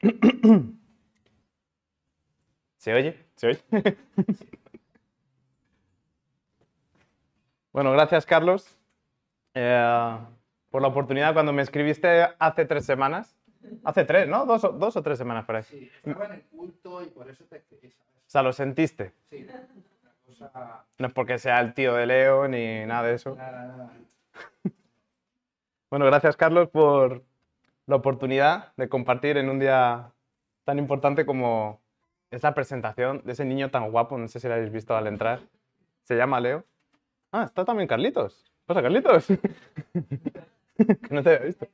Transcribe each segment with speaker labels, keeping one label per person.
Speaker 1: ¿Se oye? ¿Se oye? bueno, gracias Carlos eh, por la oportunidad cuando me escribiste hace tres semanas. Hace tres, ¿no? Dos, o- dos o tres semanas por ahí.
Speaker 2: Sí, estaba en el culto y por eso te.
Speaker 1: O sea, lo sentiste.
Speaker 2: Sí, cosa...
Speaker 1: No es porque sea el tío de Leo ni nada de eso.
Speaker 2: Nada, nada.
Speaker 1: Bueno, gracias Carlos por la oportunidad de compartir en un día tan importante como es la presentación de ese niño tan guapo, no sé si lo habéis visto al entrar. Se llama Leo. Ah, está también Carlitos. ¿Qué pasa, Carlitos? que no te había visto.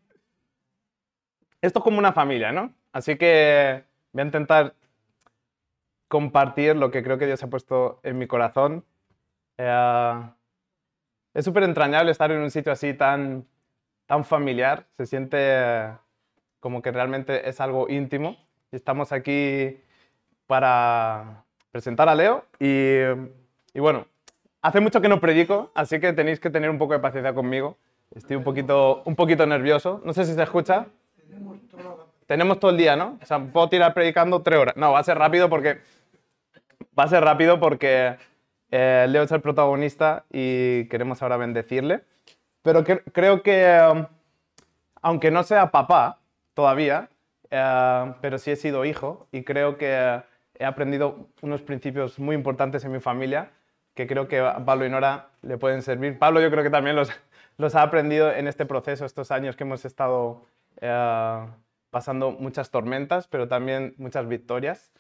Speaker 1: Esto es como una familia, ¿no? Así que voy a intentar compartir lo que creo que Dios ha puesto en mi corazón. Eh, es súper entrañable estar en un sitio así tan, tan familiar, se siente como que realmente es algo íntimo. Y estamos aquí para presentar a Leo y, y bueno, hace mucho que no predico, así que tenéis que tener un poco de paciencia conmigo. Estoy un poquito, un poquito nervioso, no sé si se escucha. Tenemos todo el día, ¿no? O sea, puedo tirar predicando tres horas. No, va a ser rápido porque va a ser rápido porque eh, Leo es el protagonista y queremos ahora bendecirle. Pero cre- creo que, aunque no sea papá todavía, eh, pero sí he sido hijo y creo que he aprendido unos principios muy importantes en mi familia que creo que a Pablo y Nora le pueden servir. Pablo yo creo que también los, ha aprendido en este proceso, estos años que hemos estado eh, pasando muchas tormentas, pero también muchas victorias.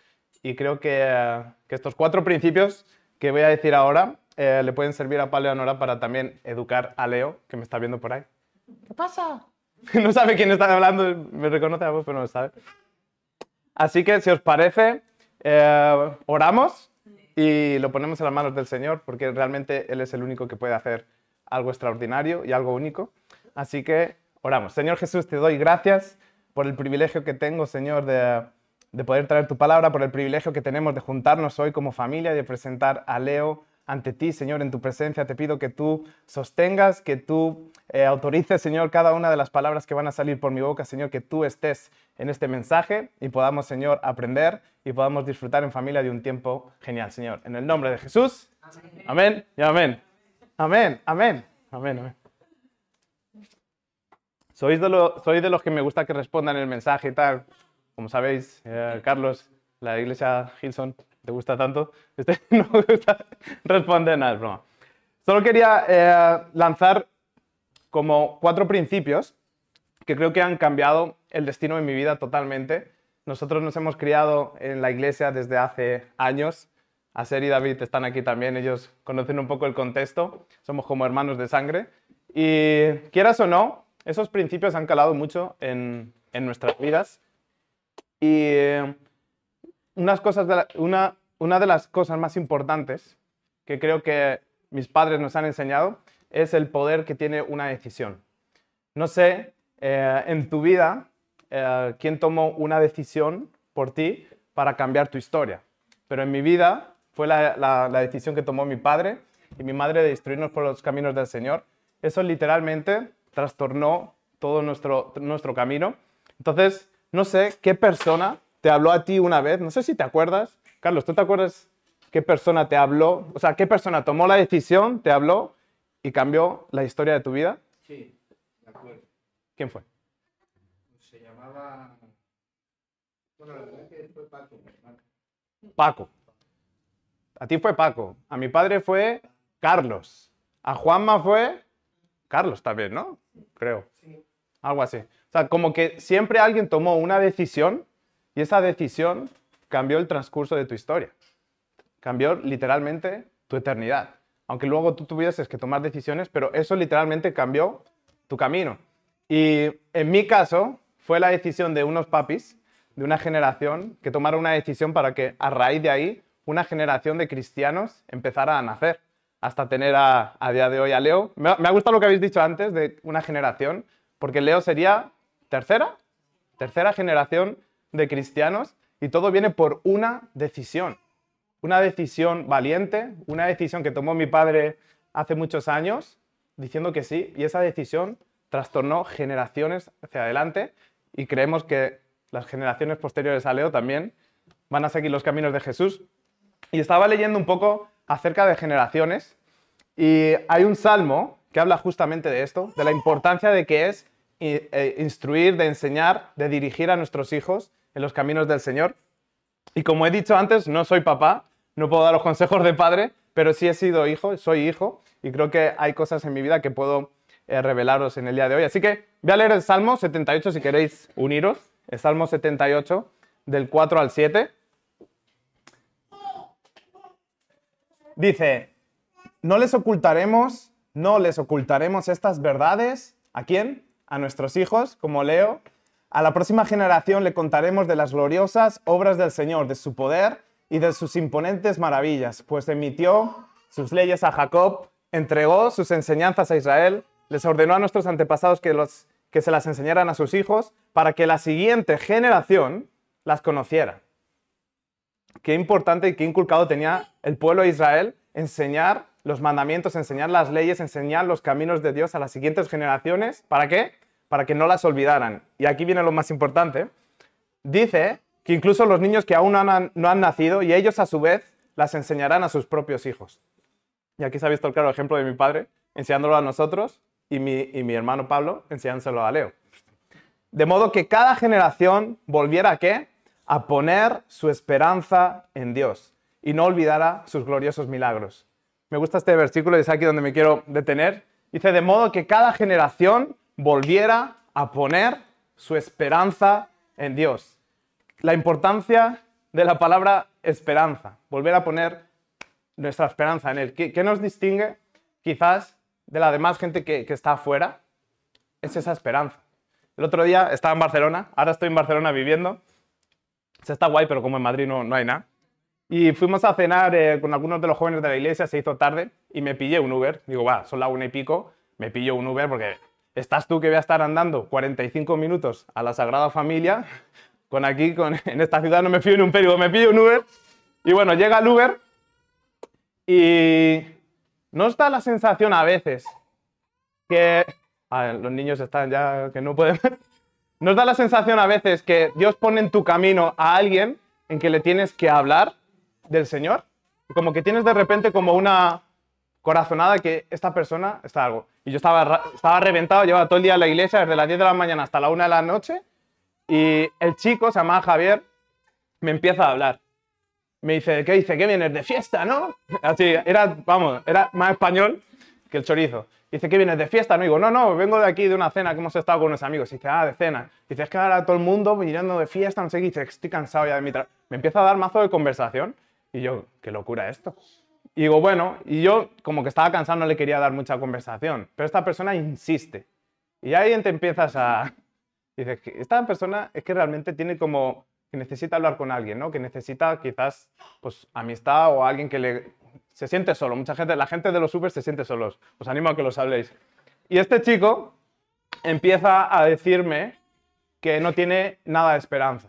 Speaker 1: Y creo que, que estos cuatro principios que voy a decir ahora eh, le pueden servir a Pablo y a Nora para también educar a Leo, que me está viendo por ahí. ¿Qué pasa? No sabe quién está hablando, me reconoce la voz, pero no lo sabe. Así que, si os parece, eh, oramos y lo ponemos en las manos del Señor, porque realmente Él es el único que puede hacer algo extraordinario y algo único. Así que oramos. Señor Jesús, te doy gracias por el privilegio que tengo, Señor, de, de poder traer tu palabra, por el privilegio que tenemos de juntarnos hoy como familia y de presentar a Leo ante ti, Señor, en tu presencia. Te pido que tú sostengas, que tú eh, autorices, Señor, cada una de las palabras que van a salir por mi boca, Señor, que tú estés en este mensaje y podamos, Señor, aprender y podamos disfrutar en familia de un tiempo genial, Señor. En el nombre de Jesús. Amén y amén. Amén, amén, amén, amén. Sois de, lo- soy de los que me gusta que respondan el mensaje y tal. Como sabéis, eh, Carlos, la iglesia Gilson, ¿te gusta tanto? Este no me gusta responder nada, es broma. Solo quería eh, lanzar como cuatro principios que creo que han cambiado el destino de mi vida totalmente. Nosotros nos hemos criado en la iglesia desde hace años. Aser y David están aquí también, ellos conocen un poco el contexto, somos como hermanos de sangre. Y quieras o no, esos principios han calado mucho en, en nuestras vidas. Y eh, unas cosas una, una de las cosas más importantes que creo que mis padres nos han enseñado es el poder que tiene una decisión. No sé, eh, en tu vida, eh, quién tomó una decisión por ti para cambiar tu historia. Pero en mi vida fue la, la- la decisión que tomó mi padre y mi madre de instruirnos por los caminos del Señor. Eso literalmente trastornó todo nuestro, nuestro camino. Entonces, no sé qué persona te habló a ti una vez, no sé si te acuerdas. Carlos, ¿tú te acuerdas qué persona te habló? O sea, ¿qué persona tomó la decisión, te habló y cambió la historia de tu vida?
Speaker 2: Sí, de acuerdo.
Speaker 1: ¿Quién fue?
Speaker 2: Se llamaba... Bueno, la verdad es que fue Paco.
Speaker 1: Paco. A ti fue Paco. A mi padre fue Carlos. A Juanma fue Carlos también, ¿no? Creo.
Speaker 2: Sí.
Speaker 1: Algo así. O sea, como que siempre alguien tomó una decisión y esa decisión cambió el transcurso de tu historia. Cambió literalmente tu eternidad. Aunque luego tú tuvieses que tomar decisiones, pero eso literalmente cambió tu camino. Y en mi caso fue la decisión de unos papis, de una generación, que tomaron una decisión para que a raíz de ahí una generación de cristianos empezara a nacer, hasta tener a, día de hoy a Leo. Me ha, me ha gustado lo que habéis dicho antes de una generación, porque Leo sería tercera, tercera generación de cristianos y todo viene por una decisión. Una decisión valiente, una decisión que tomó mi padre hace muchos años, diciendo que sí, y esa decisión trastornó generaciones hacia adelante y creemos que las generaciones posteriores a Leo también van a seguir los caminos de Jesús. Y estaba leyendo un poco acerca de generaciones y hay un salmo que habla justamente de esto, de la importancia de que es eh, instruir, de enseñar, de dirigir a nuestros hijos en los caminos del Señor. Y como he dicho antes, no soy papá, no puedo dar los consejos de padre, pero sí he sido hijo, soy hijo, y creo que hay cosas en mi vida que puedo eh, revelaros en el día de hoy. Así que voy a leer el Salmo 78 si queréis uniros, el Salmo 78 del 4 al 7. Dice, no les ocultaremos, no les ocultaremos estas verdades. ¿A quién? A nuestros hijos, como leo. A la próxima generación le contaremos de las gloriosas obras del Señor, de su poder y de sus imponentes maravillas, pues emitió sus leyes a Jacob, entregó sus enseñanzas a Israel, les ordenó a nuestros antepasados que, los, que se las enseñaran a sus hijos para que la siguiente generación las conociera. Qué importante y qué inculcado tenía el pueblo de Israel enseñar los mandamientos, enseñar las leyes, enseñar los caminos de Dios a las siguientes generaciones. ¿Para qué? Para que no las olvidaran. Y aquí viene lo más importante. Dice que incluso los niños que aún no han, nacido y ellos a su vez las enseñarán a sus propios hijos. Y aquí se ha visto el claro ejemplo de mi padre enseñándolo a nosotros y mi, y mi hermano Pablo enseñándolo a Leo. De modo que cada generación volviera a qué? A poner su esperanza en Dios y no olvidara sus gloriosos milagros. Me gusta este versículo y es aquí donde me quiero detener. Dice, de modo que cada generación volviera a poner su esperanza en Dios. La importancia de la palabra esperanza, volver a poner nuestra esperanza en Él. ¿Qué, nos distingue quizás de la demás gente que, está afuera? Es esa esperanza. El otro día estaba en Barcelona, ahora estoy en Barcelona viviendo. Se está guay, pero como en Madrid no, no hay nada. Y fuimos a cenar eh, con algunos de los jóvenes de la iglesia, se hizo tarde y me pillé un Uber. Digo, va, son las una y pico, me pillo un Uber porque estás tú que voy a estar andando 45 minutos a la Sagrada Familia. Con aquí, con, en esta ciudad no me fío en un perigo, me pillo un Uber. Y bueno, llega el Uber y nos da la sensación a veces que... los niños están ya que no pueden. Nos da la sensación a veces que Dios pone en tu camino a alguien en que le tienes que hablar del Señor. Como que tienes de repente como una corazonada que esta persona está algo. Y yo estaba, estaba reventado, llevaba todo el día en la iglesia, desde las 10 de la mañana hasta la 1 de la noche. Y el chico, se llama Javier, me empieza a hablar. Me dice, ¿qué dice? ¿Qué vienes de fiesta, no? Así, era, vamos, era más español que el chorizo. Dice, ¿qué vienes de fiesta? No digo, no, no, vengo de aquí de una cena que hemos estado con unos amigos. dice, ah, de cena. Dice, es que ahora todo el mundo mirando de fiesta, no sé qué. Dice, estoy cansado ya de mi trabajo. Me empieza a dar mazo de conversación. Y yo, qué locura esto. Y digo, bueno, y yo como que estaba cansado, no le quería dar mucha conversación, pero esta persona insiste. Y ahí te empiezas a... Dices, esta persona es que realmente tiene como que necesita hablar con alguien, ¿no? Que necesita quizás pues amistad o alguien que le se siente solo. Mucha gente, la gente de los supers se siente solos. Os animo a que los habléis. Y este chico empieza a decirme que no tiene nada de esperanza,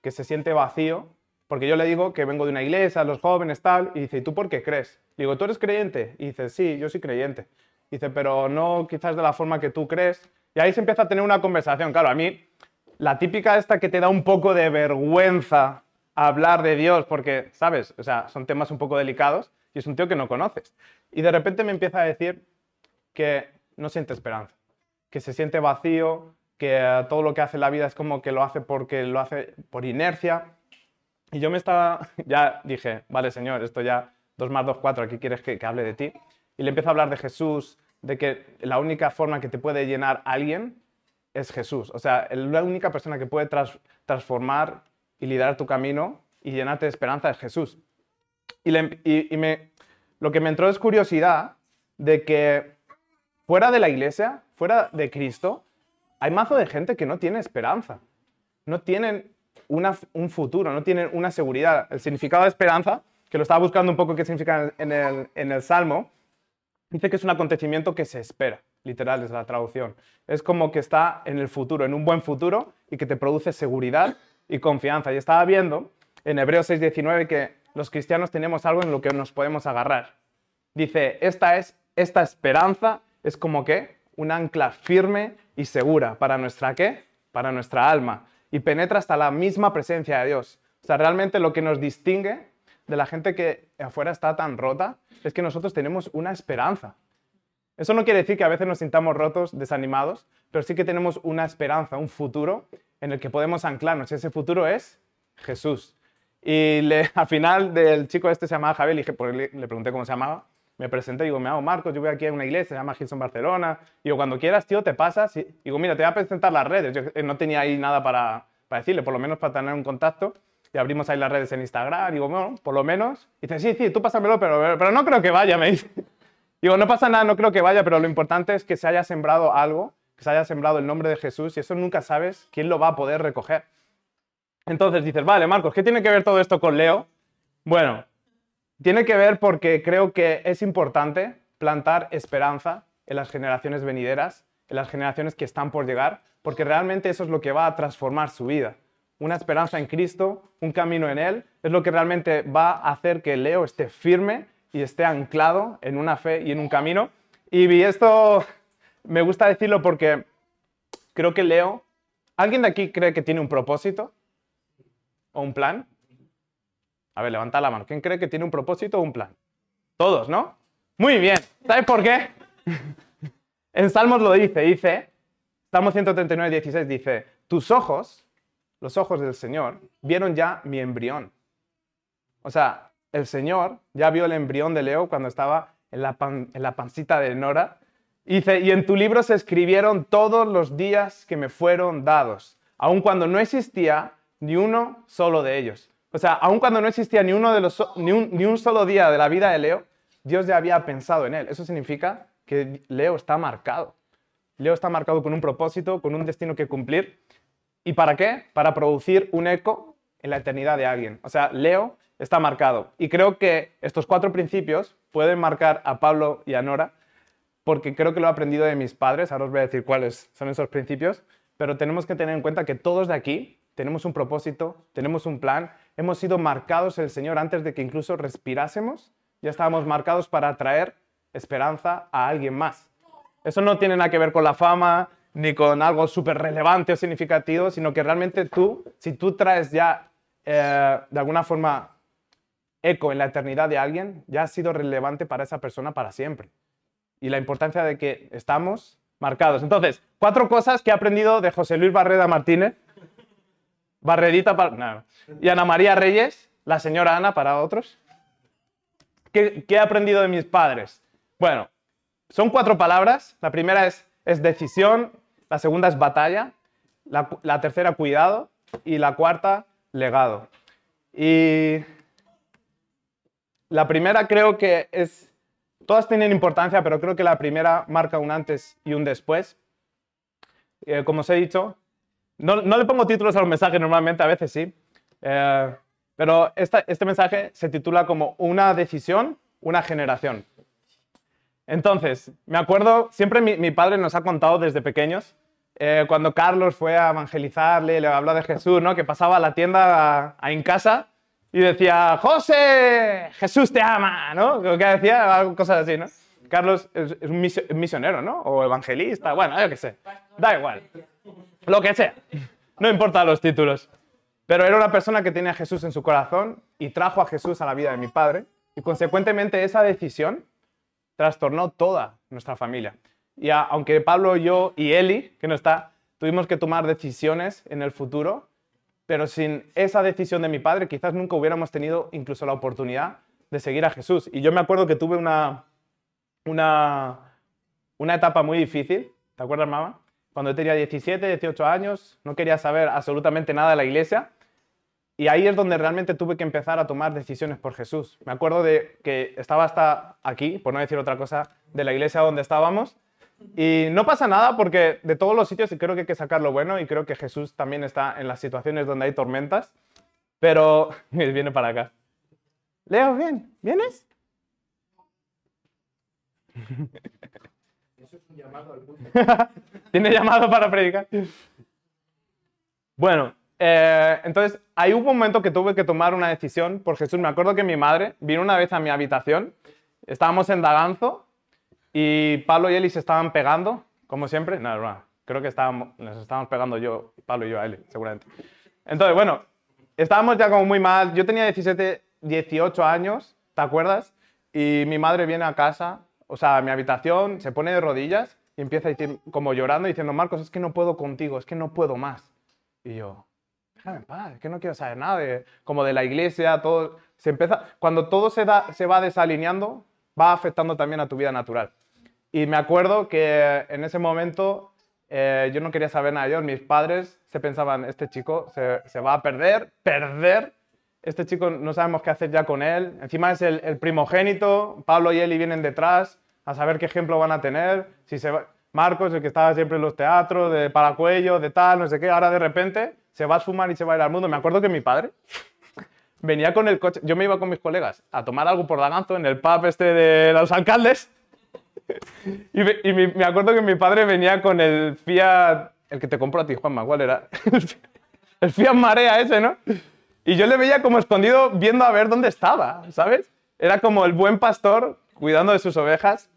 Speaker 1: que se siente vacío porque yo le digo que vengo de una iglesia, los jóvenes, tal, y dice, ¿y tú por qué crees? digo, ¿tú eres creyente? Y dice, sí, yo soy creyente. dice, pero no quizás de la forma que tú crees. Y ahí se empieza a tener una conversación. Claro, a mí, la típica esta que te da un poco de vergüenza hablar de Dios, porque, ¿sabes? O sea, son temas un poco delicados y es un tío que no conoces. Y de repente me empieza a decir que no siente esperanza, que se siente vacío, que todo lo que hace en la vida es como que lo hace porque lo hace por inercia, y yo me estaba, ya dije, vale, Señor, esto ya, 2 más 2, 4, aquí quieres que, hable de ti. Y le empiezo a hablar de Jesús, de que la única forma que te puede llenar alguien es Jesús. O sea, la única persona que puede transformar y liderar tu camino y llenarte de esperanza es Jesús. Y, me, lo que me entró es curiosidad de que fuera de la iglesia, fuera de Cristo, hay mazo de gente que no tiene esperanza. No tienen un futuro, no tienen una seguridad. El significado de esperanza, que lo estaba buscando un poco qué significa en el, en el Salmo, dice que es un acontecimiento que se espera, literal es la traducción. Es como que está en el futuro, en un buen futuro y que te produce seguridad y confianza. Y estaba viendo en Hebreos 6:19 que los cristianos tenemos algo en lo que nos podemos agarrar. Dice, esta es esta esperanza es como que un ancla firme y segura para nuestra qué? Para nuestra alma y penetra hasta la misma presencia de Dios. O sea, realmente lo que nos distingue de la gente que afuera está tan rota es que nosotros tenemos una esperanza. Eso no quiere decir que a veces nos sintamos rotos, desanimados, pero sí que tenemos una esperanza, un futuro en el que podemos anclarnos. Ese futuro es Jesús. Y al final del chico este se llamaba Javier, le pregunté cómo se llamaba, me presenté digo, me llamo Marcos, yo voy aquí a una iglesia, se llama Gilson Barcelona. Digo, cuando quieras, tío, te pasas. Y digo, mira, te voy a presentar las redes. Yo eh, no tenía ahí nada para, para decirle, por lo menos para tener un contacto. Y abrimos ahí las redes en Instagram. Digo, bueno, por lo menos. Y dice, sí, sí, tú pásamelo, pero, pero no creo que vaya, me dice. Digo, no pasa nada, no creo que vaya, pero lo importante es que se haya sembrado algo, que se haya sembrado el nombre de Jesús y eso nunca sabes quién lo va a poder recoger. Entonces dices, vale, Marcos, ¿qué tiene que ver todo esto con Leo? Bueno, tiene que ver porque creo que es importante plantar esperanza en las generaciones venideras, en las generaciones que están por llegar, porque realmente eso es lo que va a transformar su vida. Una esperanza en Cristo, un camino en Él, es lo que realmente va a hacer que Leo esté firme y esté anclado en una fe y en un camino. Y esto me gusta decirlo porque creo que Leo, ¿alguien de aquí cree que tiene un propósito o un plan? A ver, levanta la mano. ¿Quién cree que tiene un propósito o un plan? Todos, ¿no? Muy bien. ¿Sabes por qué? en Salmos lo dice, dice, Salmo 139, 16 dice, tus ojos, los ojos del Señor, vieron ya mi embrión. O sea, el Señor ya vio el embrión de Leo cuando estaba en la, en la pancita de Nora. Y dice, y en tu libro se escribieron todos los días que me fueron dados, aun cuando no existía ni uno solo de ellos. O sea, aun cuando no existía ni, uno de los, ni, un, ni un solo día de la vida de Leo, Dios ya había pensado en él. Eso significa que Leo está marcado. Leo está marcado con un propósito, con un destino que cumplir. ¿Y para qué? Para producir un eco en la eternidad de alguien. O sea, Leo está marcado. Y creo que estos cuatro principios pueden marcar a Pablo y a Nora, porque creo que lo he aprendido de mis padres. Ahora os voy a decir cuáles son esos principios. Pero tenemos que tener en cuenta que todos de aquí tenemos un propósito, tenemos un plan, hemos sido marcados el Señor antes de que incluso respirásemos, ya estábamos marcados para traer esperanza a alguien más. Eso no tiene nada que ver con la fama ni con algo súper relevante o significativo, sino que realmente tú, si tú traes ya eh, de alguna forma eco en la eternidad de alguien, ya ha sido relevante para esa persona para siempre. Y la importancia de que estamos marcados. Entonces, cuatro cosas que he aprendido de José Luis Barreda Martínez Barredita para... Y Ana María Reyes, la señora Ana para otros. ¿Qué, he aprendido de mis padres? Bueno, son cuatro palabras. La primera es, es decisión, la segunda es batalla, la, tercera cuidado y la cuarta legado. Y la primera creo que es, todas tienen importancia, pero creo que la primera marca un antes y un después. Eh, como os he dicho, no, le pongo títulos a los mensajes normalmente, a veces sí. Eh, pero este mensaje se titula como Una decisión, una generación. Entonces, me acuerdo, siempre mi, padre nos ha contado desde pequeños, eh, cuando Carlos fue a evangelizarle, le habló de Jesús, ¿no? que pasaba a la tienda a, en casa y decía, José, Jesús te ama, ¿no? ¿Qué decía? Cosas así, ¿no? Carlos es, es un misionero, ¿no? O evangelista, bueno, yo qué sé. Da igual lo que sea. No importa los títulos. Pero era una persona que tenía a Jesús en su corazón y trajo a Jesús a la vida de mi padre. Y consecuentemente esa decisión trastornó toda nuestra familia. Y aunque Pablo, yo y Eli, que no está, tuvimos que tomar decisiones en el futuro, pero sin esa decisión de mi padre quizás nunca hubiéramos tenido incluso la oportunidad de seguir a Jesús. Y yo me acuerdo que tuve una, una, una etapa muy difícil. ¿Te acuerdas, mamá? Cuando yo tenía 17, 18 años, no quería saber absolutamente nada de la iglesia. Y ahí es donde realmente tuve que empezar a tomar decisiones por Jesús. Me acuerdo de que estaba hasta aquí, por no decir otra cosa, de la iglesia donde estábamos. Y no pasa nada porque de todos los sitios creo que hay que sacar lo bueno y creo que Jesús también está en las situaciones donde hay tormentas. Pero viene para acá. Leo, bien, ¿vienes? Tiene llamado para predicar. Bueno, eh, entonces ahí hubo un momento que tuve que tomar una decisión por Jesús. Me acuerdo que mi madre vino una vez a mi habitación, estábamos en Daganzo y Pablo y Eli se estaban pegando, como siempre. No, no, Creo que estábamos, nos estábamos pegando yo, Pablo y yo a él, seguramente. Entonces, bueno, estábamos ya como muy mal. Yo tenía 17, 18 años, ¿te acuerdas? Y mi madre viene a casa, o sea, mi habitación, se pone de rodillas y empieza a decir, como llorando, diciendo, Marcos, es que no puedo contigo, es que no puedo más. Y yo, déjame en paz, es que no quiero saber nada de, como de la iglesia, todo. Se empieza, cuando todo se, da, se va desalineando, va afectando también a tu vida natural. Y me acuerdo que en ese momento eh, yo no quería saber nada de Dios. Mis padres se pensaban, este chico se, se, va a perder, perder. Este chico no sabemos qué hacer ya con él. Encima es el, el, primogénito. Pablo y Eli vienen detrás a saber qué ejemplo van a tener. Si se va... Marcos, el que estaba siempre en los teatros, de paracuello, de tal, no sé qué, ahora de repente se va a fumar y se va a ir al mundo. Me acuerdo que mi padre venía con el coche, yo me iba con mis colegas a tomar algo por Daganzo en el pub este de los alcaldes. y, me, y mi, me, acuerdo que mi padre venía con el Fiat, el que te compró a ti, Juanma, ¿cuál era? el Fiat Marea ese, ¿no? Y yo le veía como escondido viendo a ver dónde estaba, ¿sabes? Era como el buen pastor cuidando de sus ovejas.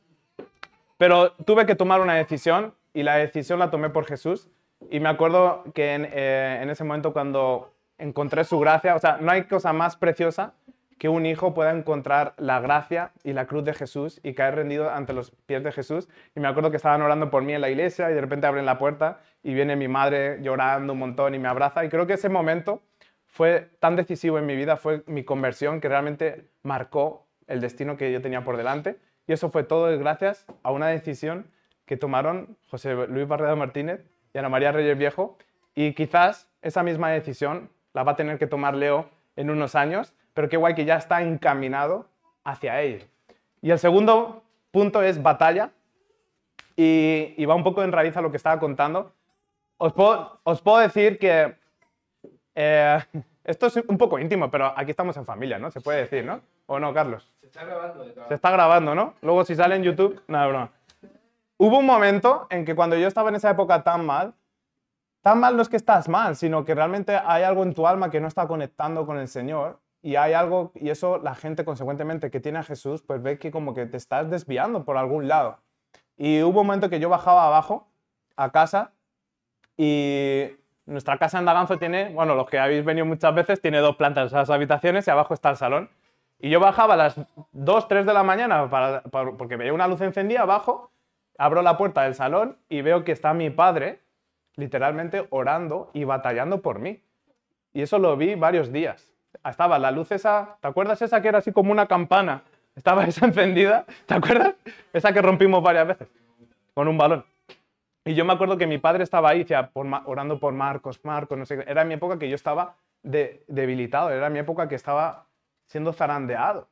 Speaker 1: Pero tuve que tomar una decisión y la decisión la tomé por Jesús. Y me acuerdo que en, eh, en ese momento cuando encontré su gracia, o sea, no hay cosa más preciosa que un hijo pueda encontrar la gracia y la cruz de Jesús y caer rendido ante los pies de Jesús. Y me acuerdo que estaban orando por mí en la iglesia y de repente abren la puerta y viene mi madre llorando un montón y me abraza. Y creo que ese momento fue tan decisivo en mi vida, fue mi conversión que realmente marcó el destino que yo tenía por delante. Y eso fue todo gracias a una decisión que tomaron José Luis Barredo Martínez y Ana María Reyes Viejo. Y quizás esa misma decisión la va a tener que tomar Leo en unos años, pero qué guay que ya está encaminado hacia ello. Y el segundo punto es batalla, y, va un poco en raíz a lo que estaba contando. Os puedo decir que eh, esto es un poco íntimo, pero aquí estamos en familia, ¿no? Se puede decir, ¿no? ¿O no, Carlos?
Speaker 2: Se está grabando de
Speaker 1: Se está grabando, ¿no? Luego si sale en YouTube, nada, broma. Hubo un momento en que cuando yo estaba en esa época tan mal, tan mal no es que estás mal, sino que realmente hay algo en tu alma que no está conectando con el Señor y hay algo, y eso la gente consecuentemente que tiene a Jesús, pues ve que como que te estás desviando por algún lado. Y hubo un momento que yo bajaba abajo a casa y nuestra casa en Daganzo tiene, bueno, los que habéis venido muchas veces, tiene dos plantas, las habitaciones y abajo está el salón. Y yo bajaba a las 2, 3 de la mañana para, para, porque veía una luz encendida abajo, abro la puerta del salón y veo que está mi padre literalmente orando y batallando por mí. Y eso lo vi varios días. Estaba la luz esa, ¿te acuerdas esa que era así como una campana? Estaba esa encendida, ¿te acuerdas? Esa que rompimos varias veces con un balón. Y yo me acuerdo que mi padre estaba ahí, decía, por, orando por Marcos, Marcos, no sé qué. Era mi época que yo estaba de, debilitado, era mi época que estaba siendo zarandeado.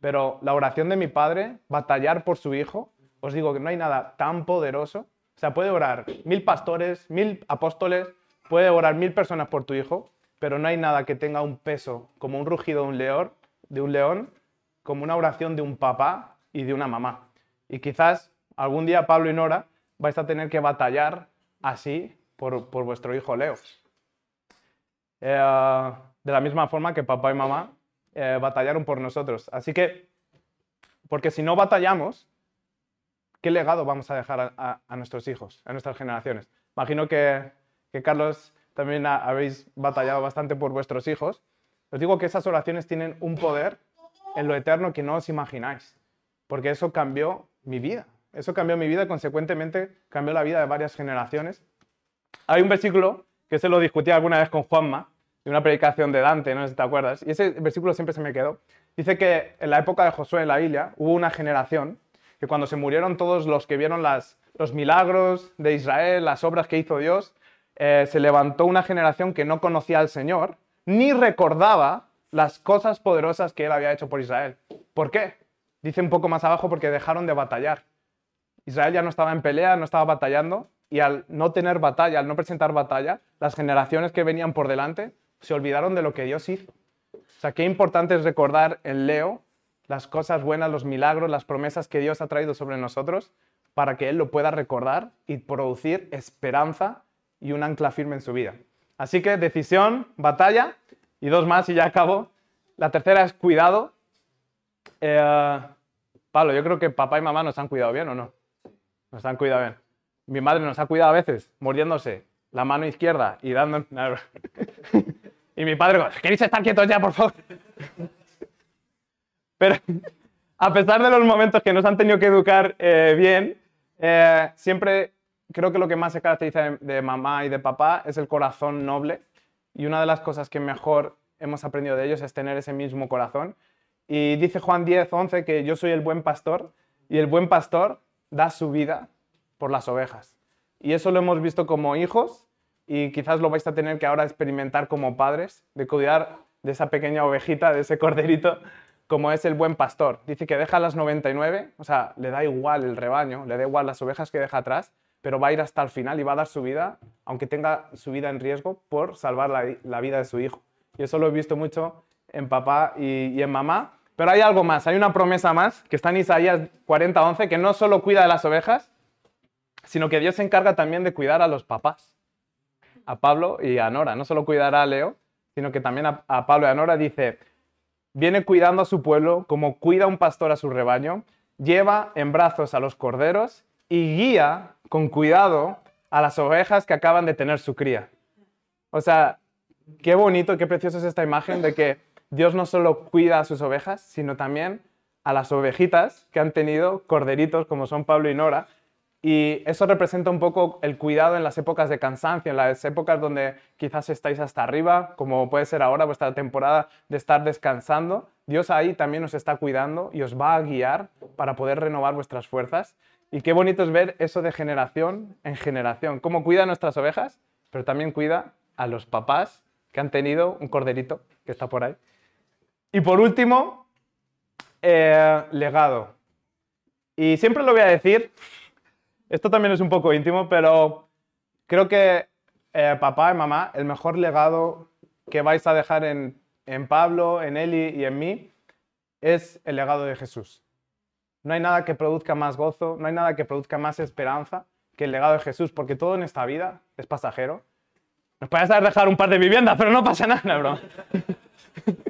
Speaker 1: Pero la oración de mi padre, batallar por su hijo, os digo que no hay nada tan poderoso. O sea, puede orar mil pastores, mil apóstoles, puede orar mil personas por tu hijo, pero no hay nada que tenga un peso como un rugido de un león, de un león, como una oración de un papá y de una mamá. Y quizás algún día Pablo y Nora vais a tener que batallar así por, vuestro hijo Leo. Eh, de la misma forma que papá y mamá eh, batallaron por nosotros. Así que, porque si no batallamos, ¿qué legado vamos a dejar a, nuestros hijos, a nuestras generaciones? Imagino que, Carlos también ha, habéis batallado bastante por vuestros hijos. Os digo que esas oraciones tienen un poder en lo eterno que no os imagináis, porque eso cambió mi vida. Eso cambió mi vida y consecuentemente cambió la vida de varias generaciones. Hay un versículo que se lo discutí alguna vez con Juanma, de una predicación de Dante, no sé si te acuerdas, y ese versículo siempre se me quedó. Dice que en la época de Josué en la Biblia hubo una generación que cuando se murieron todos los que vieron las, los milagros de Israel, las obras que hizo Dios, eh, se levantó una generación que no conocía al Señor ni recordaba las cosas poderosas que Él había hecho por Israel. ¿Por qué? Dice un poco más abajo porque dejaron de batallar. Israel ya no estaba en pelea, no estaba batallando, y al no tener batalla, al no presentar batalla, las generaciones que venían por delante se olvidaron de lo que Dios hizo. O sea, qué importante es recordar en Leo las cosas buenas, los milagros, las promesas que Dios ha traído sobre nosotros para que Él lo pueda recordar y producir esperanza y un ancla firme en su vida. Así que decisión, batalla y dos más y ya acabo. La tercera es cuidado. Eh, Pablo, yo creo que papá y mamá nos han cuidado bien o no. Nos han cuidado bien. mi madre nos ha cuidado a veces mordiéndose la mano izquierda y dando... y mi padre, ¿queréis estar quietos ya, por favor? Pero a pesar de los momentos que nos han tenido que educar eh, bien, eh, siempre creo que lo que más se caracteriza de, mamá y de papá es el corazón noble. Y una de las cosas que mejor hemos aprendido de ellos es tener ese mismo corazón. Y dice Juan 10, 11 que yo soy el buen pastor y el buen pastor da su vida por las ovejas. Y eso lo hemos visto como hijos y quizás lo vais a tener que ahora experimentar como padres, de cuidar de esa pequeña ovejita, de ese corderito, como es el buen pastor. Dice que deja las 99, o sea, le da igual el rebaño, le da igual las ovejas que deja atrás, pero va a ir hasta el final y va a dar su vida, aunque tenga su vida en riesgo, por salvar la, vida de su hijo. Y eso lo he visto mucho en papá y en mamá. Pero hay algo más, hay una promesa más que está en Isaías 40:11, que no solo cuida de las ovejas, sino que Dios se encarga también de cuidar a los papás, a Pablo y a Nora. No solo cuidará a Leo, sino que también a, Pablo y a Nora dice, viene cuidando a su pueblo como cuida un pastor a su rebaño, lleva en brazos a los corderos y guía con cuidado a las ovejas que acaban de tener su cría. O sea, qué bonito, qué precioso es esta imagen de que Dios no solo cuida a sus ovejas, sino también a las ovejitas que han tenido corderitos como son Pablo y Nora, y eso representa un poco el cuidado en las épocas de cansancio, en las épocas donde quizás estáis hasta arriba, como puede ser ahora vuestra temporada de estar descansando. Dios ahí también os está cuidando y os va a guiar para poder renovar vuestras fuerzas. Y qué bonito es ver eso de generación en generación, cómo cuida a nuestras ovejas, pero también cuida a los papás que han tenido un corderito que está por ahí. Y por último, eh, legado. Y siempre lo voy a decir, esto también es un poco íntimo, pero creo que eh, papá y mamá, el mejor legado que vais a dejar en, en Pablo, en Eli y en mí es el legado de Jesús. No hay nada que produzca más gozo, no hay nada que produzca más esperanza que el legado de Jesús, porque todo en esta vida es pasajero. Nos puedes dejar un par de viviendas, pero no pasa nada, bro.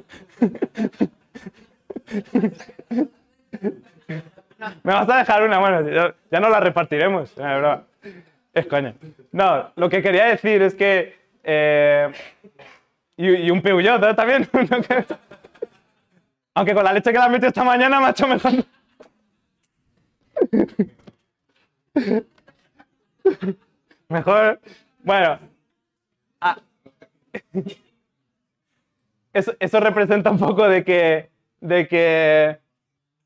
Speaker 1: Me vas a dejar una, bueno, ya no la repartiremos. Es coña. No, lo que quería decir es que... Eh, y, un Peugeot ¿eh? también. Aunque con la leche que la metí esta mañana me ha hecho mejor. Mejor. Bueno. Ah. Eso, eso, representa un poco de que, de que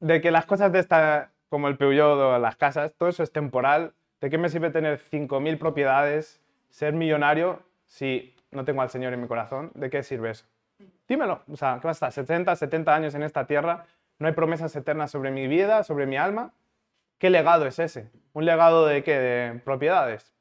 Speaker 1: de que las cosas de esta, como el Peugeot o las casas, todo eso es temporal. ¿De qué me sirve tener 5.000 propiedades, ser millonario, si no tengo al Señor en mi corazón? ¿De qué sirve eso? Dímelo. O sea, ¿qué va a estar? 60, 70 años en esta tierra, no hay promesas eternas sobre mi vida, sobre mi alma. ¿Qué legado es ese? ¿Un legado de qué? ¿De propiedades?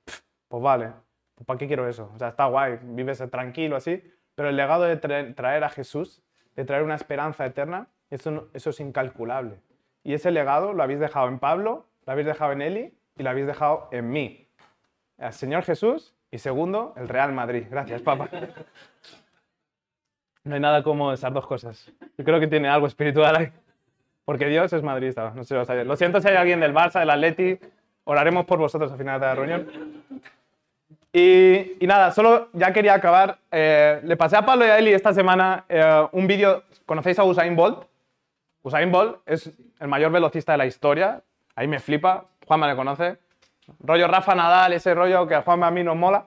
Speaker 1: pues vale, pues ¿para qué quiero eso? O sea, está guay, vives tranquilo así, pero el legado de traer a Jesús, de traer una esperanza eterna, eso, eso es incalculable. Y ese legado lo habéis dejado en Pablo, lo habéis dejado en Eli y lo habéis dejado en mí. El Señor Jesús y segundo, el Real Madrid. Gracias, papá. No hay nada como esas dos cosas. Yo creo que tiene algo espiritual ahí. Porque Dios es madridista, no sé lo sabéis. Lo siento si hay alguien del Barça, del Atleti. Oraremos por vosotros al final de la reunión. Y, nada, solo ya quería acabar. Eh, le pasé a Pablo y a Eli esta semana eh, un vídeo. ¿Conocéis a Usain Bolt? Usain Bolt es el mayor velocista de la historia. Ahí me flipa. Juanma le conoce. Rollo Rafa Nadal, ese rollo que a Juanma a mí nos mola.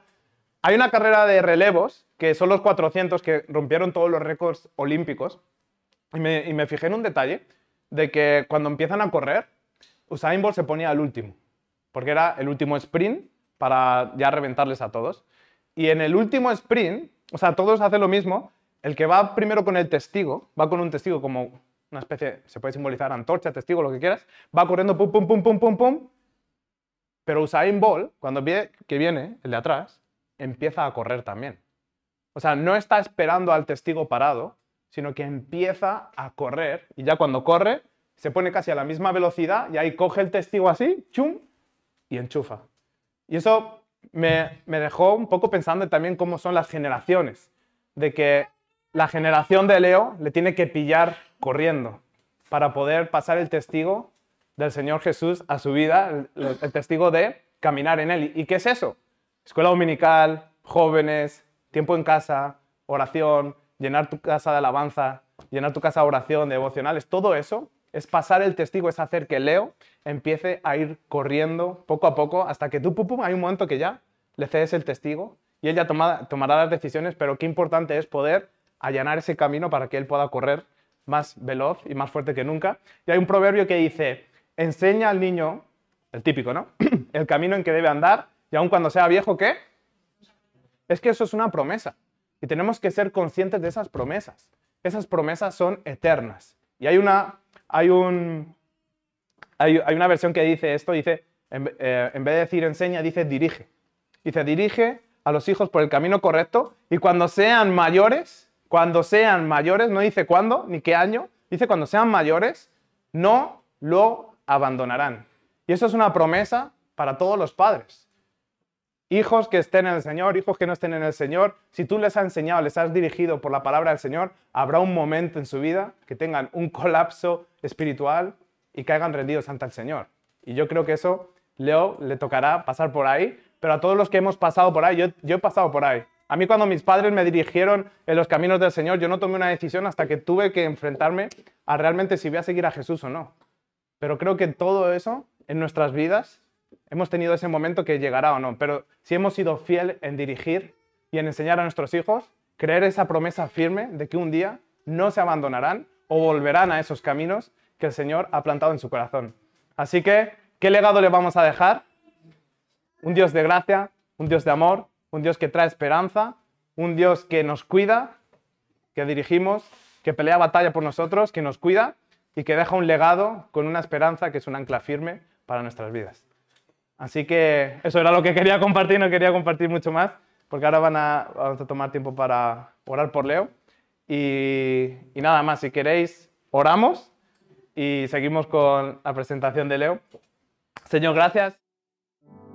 Speaker 1: Hay una carrera de relevos, que son los 400 que rompieron todos los récords olímpicos. Y me, y me fijé en un detalle de que cuando empiezan a correr, Usain Bolt se ponía al último. Porque era el último sprint para ya reventarles a todos. Y en el último sprint, o sea, todos hacen lo mismo. El que va primero con el testigo, va con un testigo como una especie, se puede simbolizar antorcha, testigo, lo que quieras, va corriendo pum, pum, pum, pum, pum, pum. Pero Usain Bolt, cuando ve que viene el de atrás, empieza a correr también. O sea, no está esperando al testigo parado, sino que empieza a correr y ya cuando corre se pone casi a la misma velocidad y ahí coge el testigo así, chum, y enchufa. Y eso me, me dejó un poco pensando también cómo son las generaciones, de que la generación de Leo le tiene que pillar corriendo para poder pasar el testigo del Señor Jesús a su vida, el, testigo de caminar en él. ¿Y qué es eso? Escuela dominical, jóvenes, tiempo en casa, oración, llenar tu casa de alabanza, llenar tu casa de oración, de devocionales, todo eso es pasar el testigo, es hacer que Leo empiece a ir corriendo poco a poco hasta que tú, pum, pum, hay un momento que ya le cedes el testigo y él ya tomará las decisiones, pero qué importante es poder allanar ese camino para que él pueda correr más veloz y más fuerte que nunca. Y hay un proverbio que dice, enseña al niño, el típico, ¿no? el camino en que debe andar y aun cuando sea viejo, ¿qué? Es que eso es una promesa y tenemos que ser conscientes de esas promesas. Esas promesas son eternas. Y hay una, hay un, hay, una versión que dice esto, dice, en, eh, en vez de decir enseña, dice dirige. Dice, dirige a los hijos por el camino correcto y cuando sean mayores, cuando sean mayores, no dice cuándo ni qué año, dice cuando sean mayores, no lo abandonarán. Y eso es una promesa para todos los padres. Hijos que estén en el Señor, hijos que no estén en el Señor, si tú les has enseñado, les has dirigido por la palabra del Señor, habrá un momento en su vida que tengan un colapso espiritual y caigan rendidos ante el Señor. Y yo creo que eso, Leo, le tocará pasar por ahí, pero a todos los que hemos pasado por ahí, yo, yo he pasado por ahí. A mí cuando mis padres me dirigieron en los caminos del Señor, yo no tomé una decisión hasta que tuve que enfrentarme a realmente si voy a seguir a Jesús o no. Pero creo que todo eso en nuestras vidas hemos tenido ese momento que llegará o no. Pero si hemos sido fiel en dirigir y en enseñar a nuestros hijos, creer esa promesa firme de que un día no se abandonarán o volverán a esos caminos que el Señor ha plantado en su corazón. Así que, ¿qué legado le vamos a dejar? Un Dios de gracia, un Dios de amor, un Dios que trae esperanza, un Dios que nos cuida, que dirigimos, que pelea batalla por nosotros, que nos cuida y que deja un legado con una esperanza que es un ancla firme para nuestras vidas. Así que eso era lo que quería compartir, no quería compartir mucho más, porque ahora van a, vamos a tomar tiempo para orar por Leo. Y, y nada más, si queréis, oramos y seguimos con la presentación de Leo. Señor, gracias.